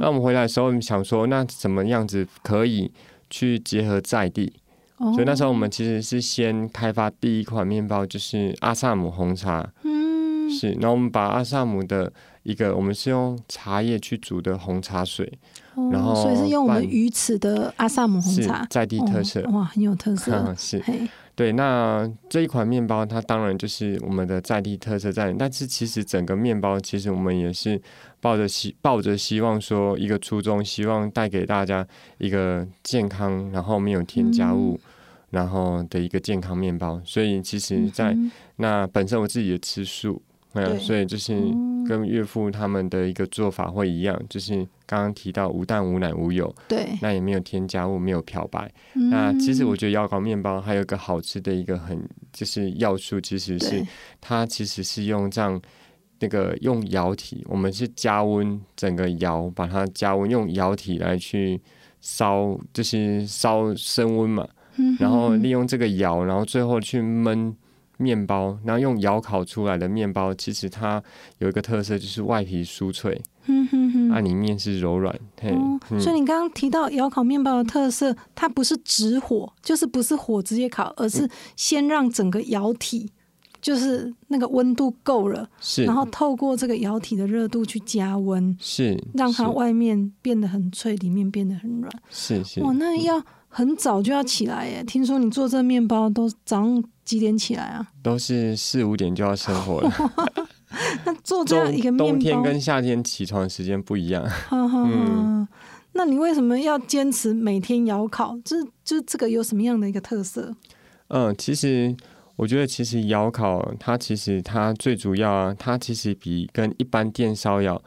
[SPEAKER 2] 那我们回来的时候想说，那怎么样子可以去结合在地？
[SPEAKER 1] 哦。
[SPEAKER 2] 所以那时候我们其实是先开发第一款面包，就是阿萨姆红茶，
[SPEAKER 1] 嗯，
[SPEAKER 2] 是，然后我们把阿萨姆的一个，我们是用茶叶去煮的红茶水，
[SPEAKER 1] 哦
[SPEAKER 2] 然后
[SPEAKER 1] 所以是用我们
[SPEAKER 2] 拌
[SPEAKER 1] 鱼池的阿萨姆红茶，
[SPEAKER 2] 在地特色。
[SPEAKER 1] 哦哇，很有特色。
[SPEAKER 2] 嗯 是。
[SPEAKER 1] 嘿，
[SPEAKER 2] 对，那这一款面包它当然就是我们的在地特色在，但是其实整个面包其实我们也是抱着希抱着希望说一个初衷，希望带给大家一个健康，然后没有添加物，然后的一个健康面包。所以其实在，
[SPEAKER 1] 嗯
[SPEAKER 2] 那本身我自己也吃素，
[SPEAKER 1] 对
[SPEAKER 2] 嗯，所以就是
[SPEAKER 1] 哦
[SPEAKER 2] 跟岳父他们的一个做法会一样，就是刚刚提到无蛋无奶无油，
[SPEAKER 1] 对，
[SPEAKER 2] 那也没有添加物，没有漂白。
[SPEAKER 1] 嗯
[SPEAKER 2] 那其实我觉得窑烤面包还有一个好吃的一个很就是要素，其实是它其实是用这样那个用窑体，我们是加温整个窑，把它加温，用窑体来去烧，就是烧升温嘛，
[SPEAKER 1] 嗯
[SPEAKER 2] 然后利用这个窑，然后最后去焖。面包，然后用窑烤出来的面包，其实它有一个特色，就是外皮酥脆，
[SPEAKER 1] 嗯哼哼。
[SPEAKER 2] 啊，里面是柔软。嘿，
[SPEAKER 1] 哦，
[SPEAKER 2] 嗯。
[SPEAKER 1] 所以你刚刚提到窑烤面包的特色，它不是直火，就是不是火直接烤，而是先让整个窑体就是那个温度够了，
[SPEAKER 2] 是，
[SPEAKER 1] 然后透过这个窑体的热度去加温，
[SPEAKER 2] 是
[SPEAKER 1] 让它外面变得很脆，里面变得很软。
[SPEAKER 2] 是是。
[SPEAKER 1] 哇，那要很早就要起来耶！听说你做这面包都早上几点起来啊？
[SPEAKER 2] 都是四五点就要生火了。
[SPEAKER 1] 那做这样一个面包，
[SPEAKER 2] 冬天跟夏天起床时间不一样。嗯
[SPEAKER 1] 那你为什么要坚持每天窑烤？这就这个有什么样的一个特色？
[SPEAKER 2] 嗯，其实我觉得，其实窑烤它其实它最主要啊，它其实比跟一般电烧窑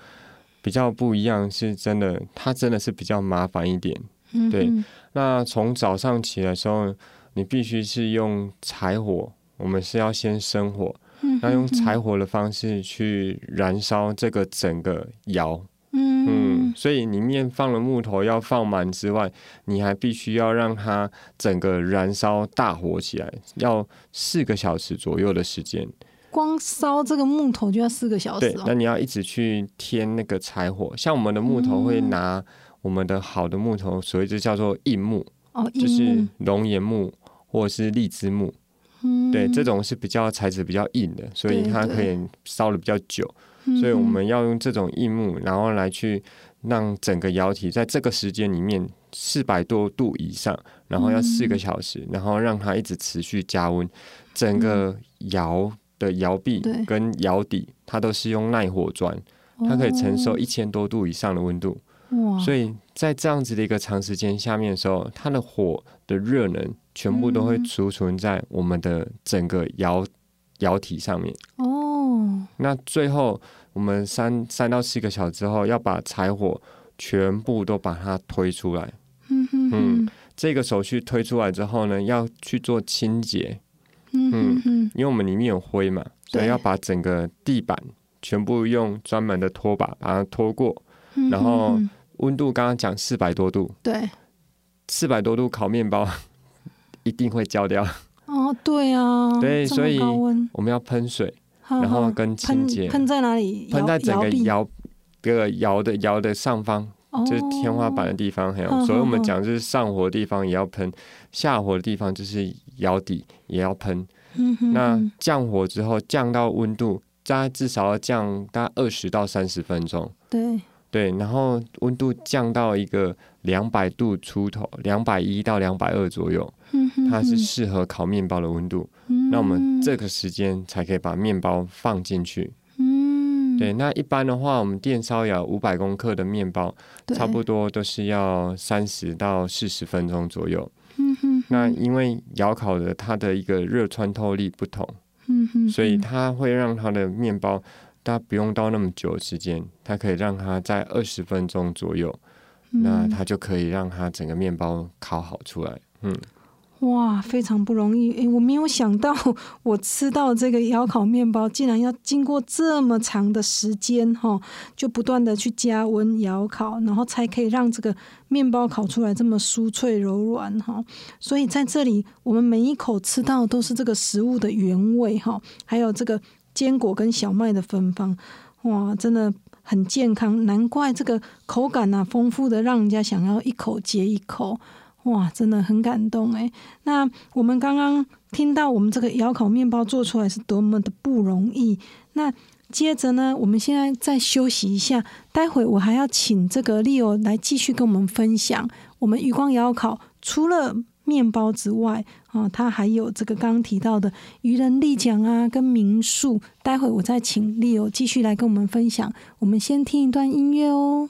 [SPEAKER 2] 比较不一样，是真的，它真的是比较麻烦一点。
[SPEAKER 1] 嗯
[SPEAKER 2] 对
[SPEAKER 1] 哼
[SPEAKER 2] 那从早上起来的时候，你必须是用柴火，我们是要先生火，
[SPEAKER 1] 嗯
[SPEAKER 2] 那用柴火的方式去燃烧这个整个窑。
[SPEAKER 1] 嗯
[SPEAKER 2] 嗯，所以里面放了木头要放满之外，你还必须要让它整个燃烧大火起来，要四个小时左右的时间。
[SPEAKER 1] 光烧这个木头就要四个小时
[SPEAKER 2] 对，那
[SPEAKER 1] 哦。
[SPEAKER 2] 你要一直去添那个柴火。像我们的木头会拿我们的好的木头，所谓就叫做硬木，
[SPEAKER 1] 哦，
[SPEAKER 2] 就是
[SPEAKER 1] 硬木
[SPEAKER 2] 龙眼木或者是荔枝木。
[SPEAKER 1] 嗯。
[SPEAKER 2] 对，这种是比较材质比较硬的，所以它可以烧的比较久。
[SPEAKER 1] 嗯。
[SPEAKER 2] 所以我们要用这种硬木，然后来去让整个窑体在这个时间里面四百多度以上，然后要四个小时，然后让它一直持续加温，整个窑的窑壁跟窑底，它都是用耐火砖，它可以承受一千多度以上的温度，
[SPEAKER 1] 哦哇，
[SPEAKER 2] 所以在这样子的一个长时间下面的时候，它的火的热能全部都会
[SPEAKER 1] 嗯
[SPEAKER 2] 储存在我们的整个窑窑体上面。
[SPEAKER 1] 哦，
[SPEAKER 2] 那最后我们三三到四个小时之后，要把柴火全部都把它推出来。
[SPEAKER 1] 嗯哼
[SPEAKER 2] 嗯，这个手续推出来之后呢，要去做清洁，
[SPEAKER 1] 嗯
[SPEAKER 2] 因为我们里面有灰嘛，所以
[SPEAKER 1] 对
[SPEAKER 2] 要把整个地板全部用专门的拖把把它拖过。
[SPEAKER 1] 嗯
[SPEAKER 2] 然后温度刚刚讲四百多度，
[SPEAKER 1] 对，
[SPEAKER 2] 四百多度烤面包 一定会焦掉。
[SPEAKER 1] 哦，对啊，这么
[SPEAKER 2] 对所以
[SPEAKER 1] 高温，
[SPEAKER 2] 我们要喷水，然后跟清
[SPEAKER 1] 喷
[SPEAKER 2] 洁。
[SPEAKER 1] 喷在哪里？
[SPEAKER 2] 喷在整个
[SPEAKER 1] 壁，
[SPEAKER 2] 窑这个窑的窑的上方，就是天花板的地方，还有，
[SPEAKER 1] 嗯
[SPEAKER 2] 所以我们讲就是上火的地方也要喷，下火的地方就是窑底也要喷。
[SPEAKER 1] 嗯
[SPEAKER 2] 那降火之后，降到温度大概至少要降大概二十到三十分钟，
[SPEAKER 1] 对，
[SPEAKER 2] 对，然后温度降到一个两百度出头，两百一到两百二左右，它是适合烤面包的温度。
[SPEAKER 1] 嗯
[SPEAKER 2] 那我们这个时间才可以把面包放进去。
[SPEAKER 1] 嗯，
[SPEAKER 2] 对，那一般的话，我们电烧窑五百公克的面包，差不多都是要三十到四十分钟左右。那因为窑烤的它的一个热穿透力不同，所以它会让它的面包它不用到那么久的时间，它可以让它在二十分钟左右，那
[SPEAKER 1] 嗯
[SPEAKER 2] 它就可以让它整个面包烤好出来。嗯，
[SPEAKER 1] 哇，非常不容易！诶，我没有想到，我吃到这个窑烤面包，竟然要经过这么长的时间，哈，就不断的去加温窑烤，然后才可以让这个面包烤出来这么酥脆柔软，哈。所以在这里，我们每一口吃到都是这个食物的原味，哈，还有这个坚果跟小麦的芬芳，哇，真的很健康，难怪这个口感呢、啊、丰富的，让人家想要一口接一口，哇，真的很感动诶。那我们刚刚听到我们这个窑烤面包做出来是多么的不容易，那。接着呢，我们现在再休息一下，待会我还要请这个 Leo 来继续跟我们分享我们余光窑烤除了面包之外，哦，它还有这个刚刚提到的渔人立奖啊，跟民宿。待会我再请 Leo 继续来跟我们分享。我们先听一段音乐哦。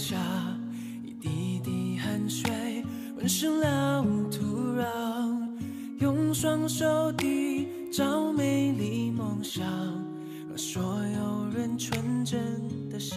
[SPEAKER 4] 下一滴滴汗水温湿了土壤用双手缔造美丽梦想让所有人纯真的笑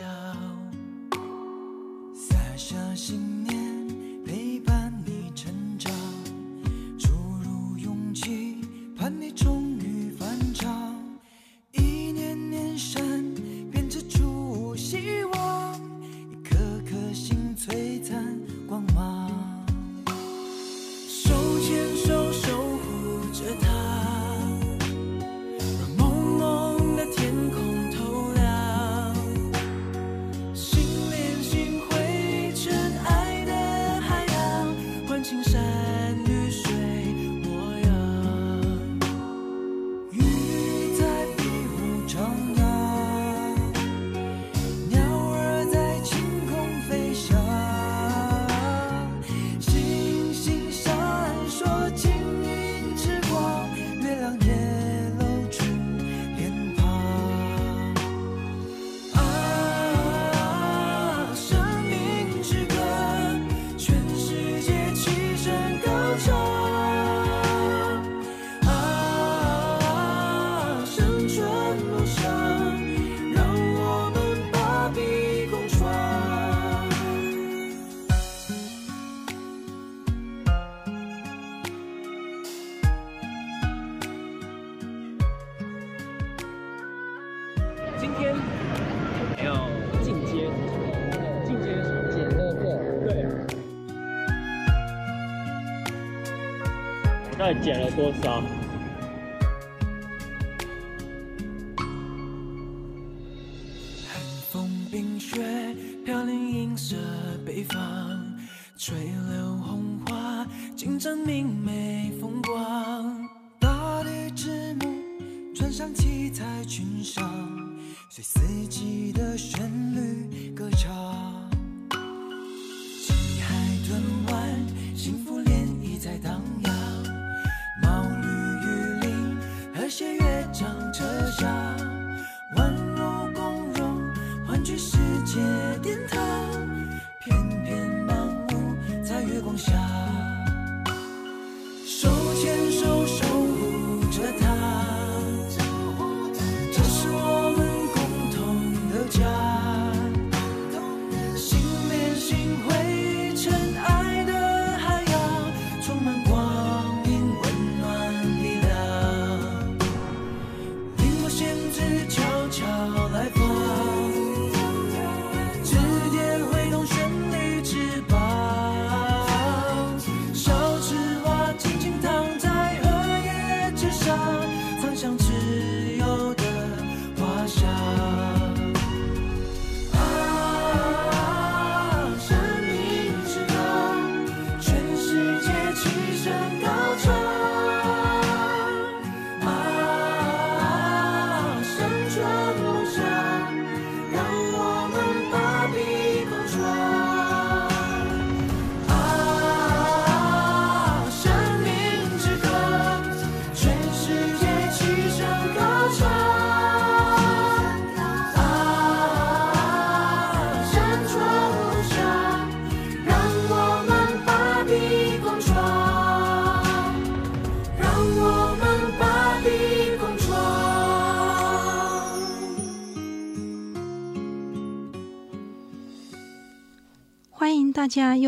[SPEAKER 5] 减了多少？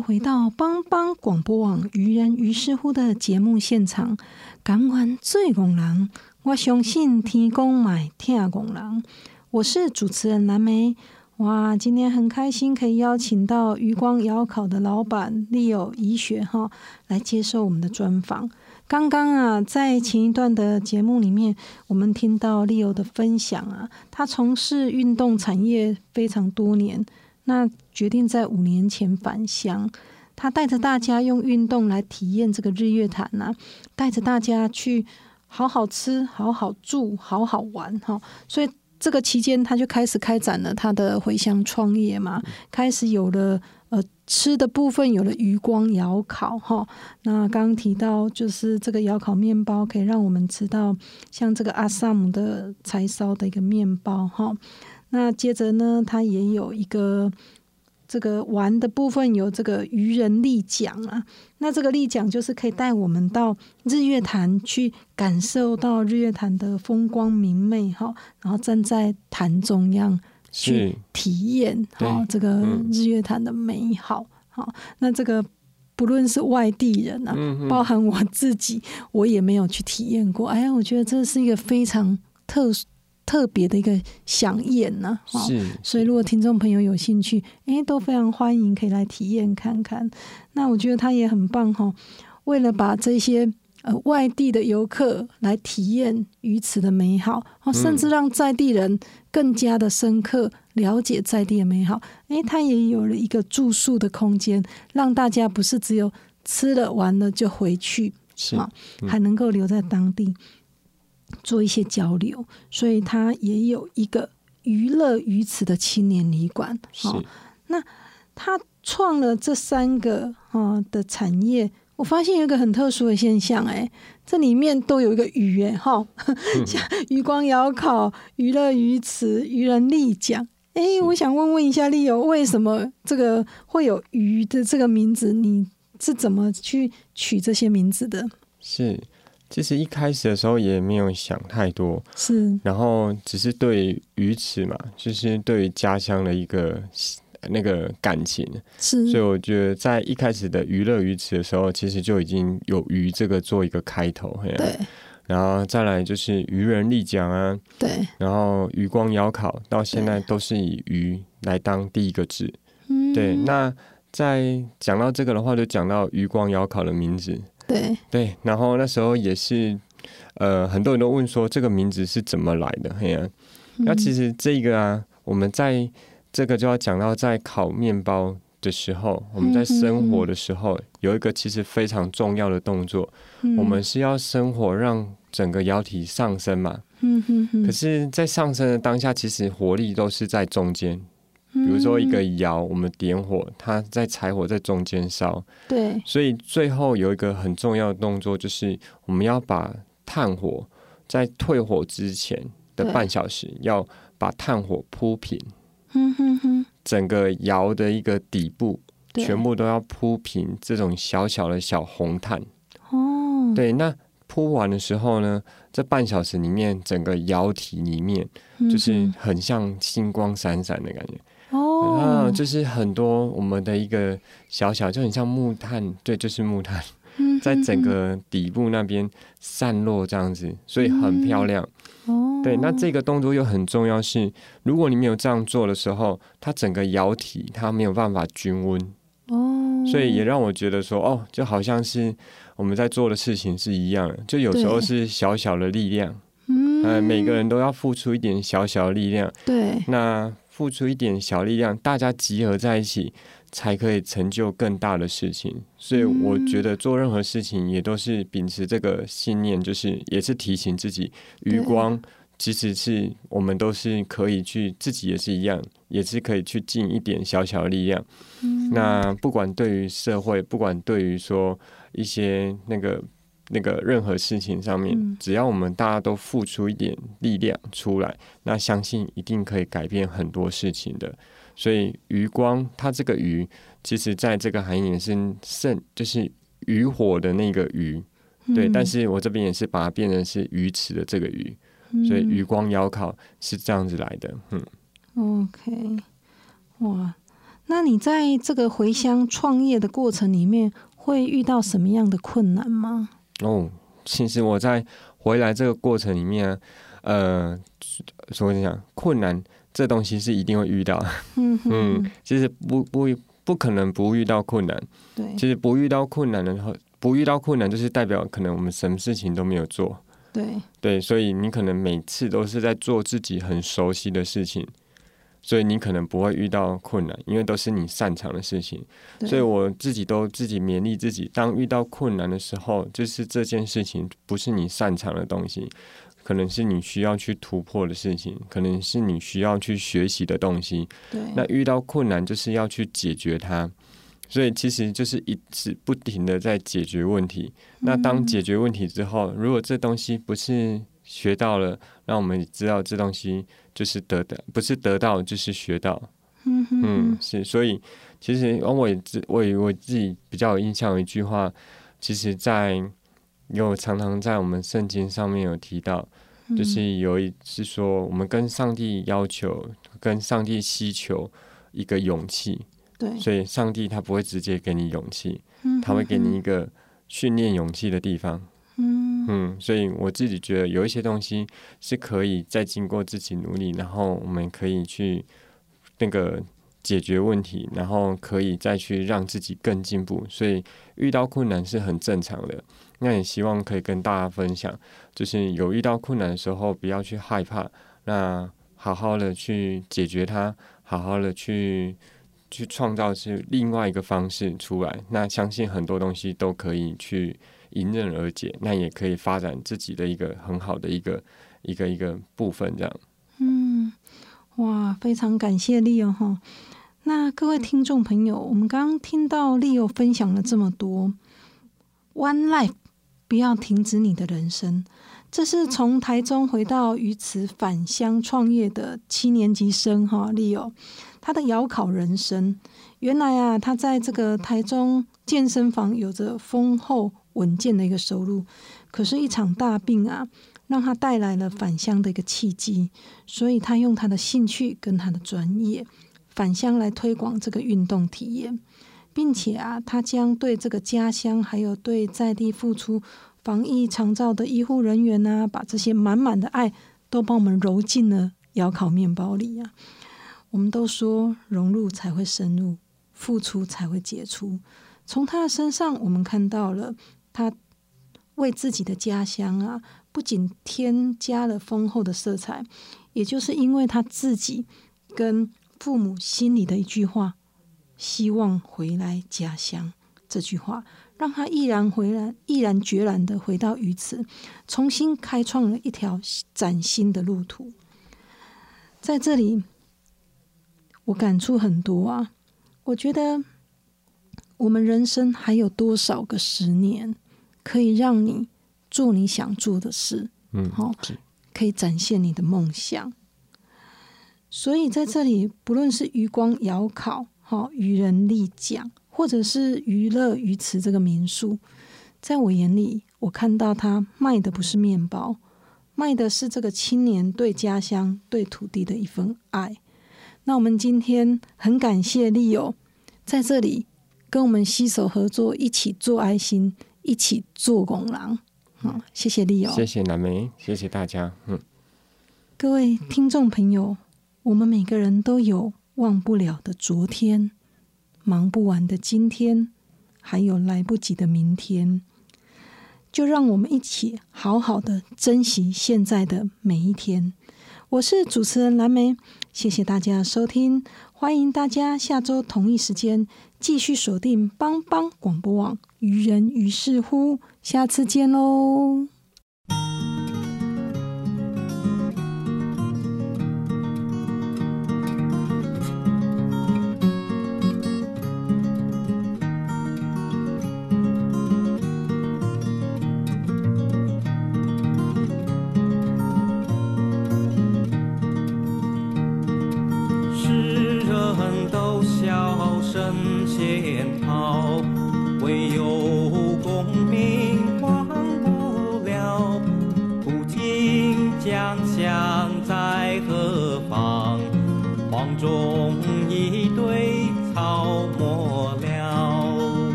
[SPEAKER 1] 回到邦邦广播网愚人于是乎的节目现场。港湾最拱人我相信提供买听拱人。我是主持人蓝莓哇今天很开心可以邀请到余光窑烤的老板立友怡雪哈来接受我们的专访。刚刚啊在前一段的节目里面我们听到立友的分享啊他从事运动产业非常多年。那决定在五年前返乡。他带着大家用运动来体验这个日月潭呐、带着大家去好好吃、好好住、好好玩哈。所以这个期间，他就开始开展了他的回乡创业嘛，开始有了呃吃的部分有了余光窑烤哈。那刚刚提到就是这个窑烤面包，可以让我们吃到像这个阿萨姆的柴烧的一个面包哈。那接着呢，他也有一个这个玩的部分有这个渔人立桨啊，那这个立桨就是可以带我们到日月潭去感受到日月潭的风光明媚哈，然后站在潭中央去体验哈这个
[SPEAKER 2] 嗯
[SPEAKER 1] 日月潭的美好哈。那这个不论是外地人啊，
[SPEAKER 2] 嗯
[SPEAKER 1] 包含我自己，我也没有去体验过。哎呀，我觉得这是一个非常特殊特别的一个飨宴呐、哈
[SPEAKER 2] 是，
[SPEAKER 1] 所以，如果听众朋友有兴趣，诶，都非常欢迎可以来体验看看。那我觉得他也很棒哈、为了把这些呃外地的游客来体验鱼池的美好，哦，甚至让在地人更加的深刻了解在地的美好。诶，他也有了一个住宿的空间，让大家不是只有吃了玩了就回去，
[SPEAKER 2] 是
[SPEAKER 1] 好还能够留在当地做一些交流，所以他也有一个娱乐于此的青年旅馆。
[SPEAKER 2] 是
[SPEAKER 1] 那，他创了这三个啊、的产业，我发现有一个很特殊的现象，哎，这里面都有一个鱼，哎哈，像 余光窑烤、娱乐于此、渔人立奖。哎，我想问问一下丽友，为什么这个会有鱼的这个名字？你是怎么去取这些名字的？
[SPEAKER 2] 是。其实一开始的时候也没有想太多，
[SPEAKER 1] 是。
[SPEAKER 2] 然后只是对鱼池嘛，就是对于家乡的一个那个感情，
[SPEAKER 1] 是，
[SPEAKER 2] 所以我觉得在一开始的娱乐鱼池的时候，其实就已经有鱼这个做一个开头，
[SPEAKER 1] 对。
[SPEAKER 2] 然后再来就是渔人立江啊，
[SPEAKER 1] 对，
[SPEAKER 2] 然后余光窑烤到现在都是以鱼来当第一个字。
[SPEAKER 1] 嗯，
[SPEAKER 2] 对，那在讲到这个的话，就讲到余光窑烤的名字。
[SPEAKER 1] 对
[SPEAKER 2] 对，然后那时候也是，呃，很多人都问说这个名字是怎么来的？嘿呀、那其实这个啊，我们在这个就要讲到在烤面包的时候，我们在生火的时候，有一个其实非常重要的动作，
[SPEAKER 1] 嗯
[SPEAKER 2] 我们是要生火让整个窑体上升嘛。
[SPEAKER 1] 嗯哼哼，
[SPEAKER 2] 可是，在上升的当下，其实活力都是在中间。比如说一个窑，我们点火，它在柴火在中间烧，
[SPEAKER 1] 对。
[SPEAKER 2] 所以最后有一个很重要的动作，就是我们要把炭火在退火之前的半小时，要把炭火铺平，
[SPEAKER 1] 嗯哼哼，
[SPEAKER 2] 整个窑的一个底部全部都要铺平这种小小的小红炭。
[SPEAKER 1] 哦，
[SPEAKER 2] 对，那铺完的时候呢，这半小时里面，整个窑体里面就是很像星光闪闪的感觉。
[SPEAKER 1] 哦。
[SPEAKER 2] 啊，，就是很多我们的一个小小，就很像木炭，对，就是木炭，
[SPEAKER 1] 嗯
[SPEAKER 2] 在整个底部那边散落这样子，所以很漂亮。
[SPEAKER 1] 哦，
[SPEAKER 2] 对，那这个动作又很重要是，如果你没有这样做的时候，它整个窑体它没有办法均温，
[SPEAKER 1] 哦，
[SPEAKER 2] 所以也让我觉得说，哦，就好像是我们在做的事情是一样的，就有时候是小小的力量，
[SPEAKER 1] 嗯。
[SPEAKER 2] 呃，每个人都要付出一点小小的力量，
[SPEAKER 1] 对。
[SPEAKER 2] 那付出一点小力量，大家集合在一起，才可以成就更大的事情。所以我觉得做任何事情也都是秉持这个信念，就是也是提醒自己，余光其实是我们都是可以去，自己也是一样，也是可以去尽一点小小的力量。那不管对于社会，不管对于说一些那个。那个任何事情上面，
[SPEAKER 1] 嗯
[SPEAKER 2] 只要我们大家都付出一点力量出来，那相信一定可以改变很多事情的。所以余光，它这个余，其实在这个含义也是圣，就是渔火的那个渔，对。
[SPEAKER 1] 嗯
[SPEAKER 2] 但是我这边也是把它变成是鱼池的这个鱼，所以余光窑烤是这样子来的。嗯
[SPEAKER 1] ，OK，哇，那你在这个回乡创业的过程里面，会遇到什么样的困难吗？
[SPEAKER 2] 哦，其实我在回来这个过程里面啊，呃，所以讲困难，这东西是一定会遇到。
[SPEAKER 1] 嗯哼，
[SPEAKER 2] 嗯，其实不不不可能不遇到困难。
[SPEAKER 1] 对
[SPEAKER 2] 其实不遇到困难的话，不遇到困难就是代表可能我们什么事情都没有做。
[SPEAKER 1] 对，
[SPEAKER 2] 对，所以你可能每次都是在做自己很熟悉的事情，所以你可能不会遇到困难，因为都是你擅长的事情。所以我自己都自己勉励自己，当遇到困难的时候，就是这件事情不是你擅长的东西，可能是你需要去突破的事情，可能是你需要去学习的东西。
[SPEAKER 1] 对，
[SPEAKER 2] 那遇到困难就是要去解决它，所以其实就是一直不停的在解决问题。那当解决问题之后，如果这东西不是学到了，让我们知道这东西就是得到，不是得到就是学到。
[SPEAKER 1] 嗯哼
[SPEAKER 2] 嗯，是，所以其实哦我也自我也我自己比较有印象有一句话，其实在有常常在我们圣经上面有提到，就是有一是说我们跟上帝要求，跟上帝希求一个勇气，
[SPEAKER 1] 对，
[SPEAKER 2] 所以上帝他不会直接给你勇气，
[SPEAKER 1] 嗯
[SPEAKER 2] 他会给你一个训练勇气的地方。
[SPEAKER 1] 嗯
[SPEAKER 2] 嗯，所以我自己觉得有一些东西是可以再经过自己努力，然后我们可以去那个解决问题，然后可以再去让自己更进步。所以遇到困难是很正常的。那也希望可以跟大家分享，就是有遇到困难的时候，不要去害怕，那好好的去解决它，好好的去去创造是另外一个方式出来。那相信很多东西都可以去迎刃而解，那也可以发展自己的一个很好的一个一个一个部分，这样。
[SPEAKER 1] 嗯，哇，非常感谢 Leo 哈。那各位听众朋友，我们刚刚听到 Leo 分享了这么多，One Life，不要停止你的人生。这是从台中回到鱼池返乡创业的七年级生哈，Leo，他的遥考人生。原来啊，他在这个台中健身房有着丰厚稳健的一个收入，可是，一场大病啊，让他带来了返乡的一个契机，所以他用他的兴趣跟他的专业返乡来推广这个运动体验，并且啊，他将对这个家乡还有对在地付出防疫长照的医护人员啊，把这些满满的爱都帮我们揉进了窑烤面包里啊。我们都说融入才会深入，付出才会杰出。从他的身上，我们看到了他为自己的家乡啊，不仅添加了丰厚的色彩，也就是因为他自己跟父母心里的一句话“希望回来家乡”这句话，让他毅然回来，毅然决然的回到鱼池，重新开创了一条崭新的路途。在这里，我感触很多啊。我觉得我们人生还有多少个十年，可以让你做你想做的事？
[SPEAKER 2] 嗯，
[SPEAKER 1] 好
[SPEAKER 2] 是
[SPEAKER 1] 可以展现你的梦想。所以在这里，不论是余光遥考、哈渔人立桨，或者是娱乐鱼池这个民宿，在我眼里，我看到他卖的不是面包，卖的是这个青年对家乡、对土地的一份爱。那我们今天很感谢利友在这里跟我们携手合作，一起做爱心，一起做公狼。好，谢谢利友。
[SPEAKER 2] 谢谢蓝莓，谢谢大家。嗯，
[SPEAKER 1] 各位听众朋友，我们每个人都有忘不了的昨天，忙不完的今天，还有来不及的明天。就让我们一起好好的珍惜现在的每一天。我是主持人蓝莓，谢谢大家收听，欢迎大家下周同一时间继续锁定帮帮广播网，于人于事乎，下次见喽。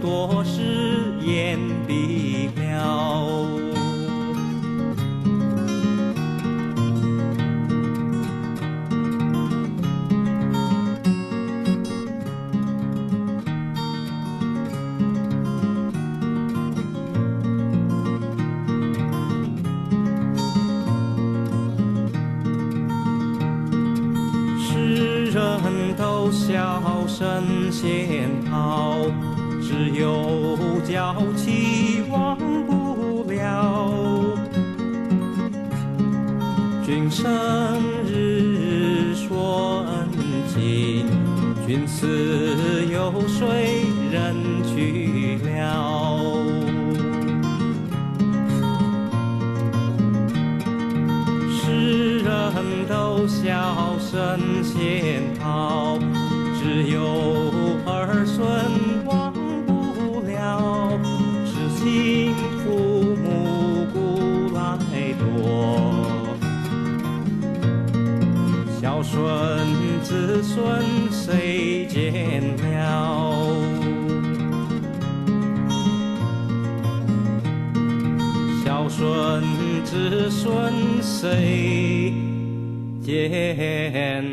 [SPEAKER 6] 多。谁见了？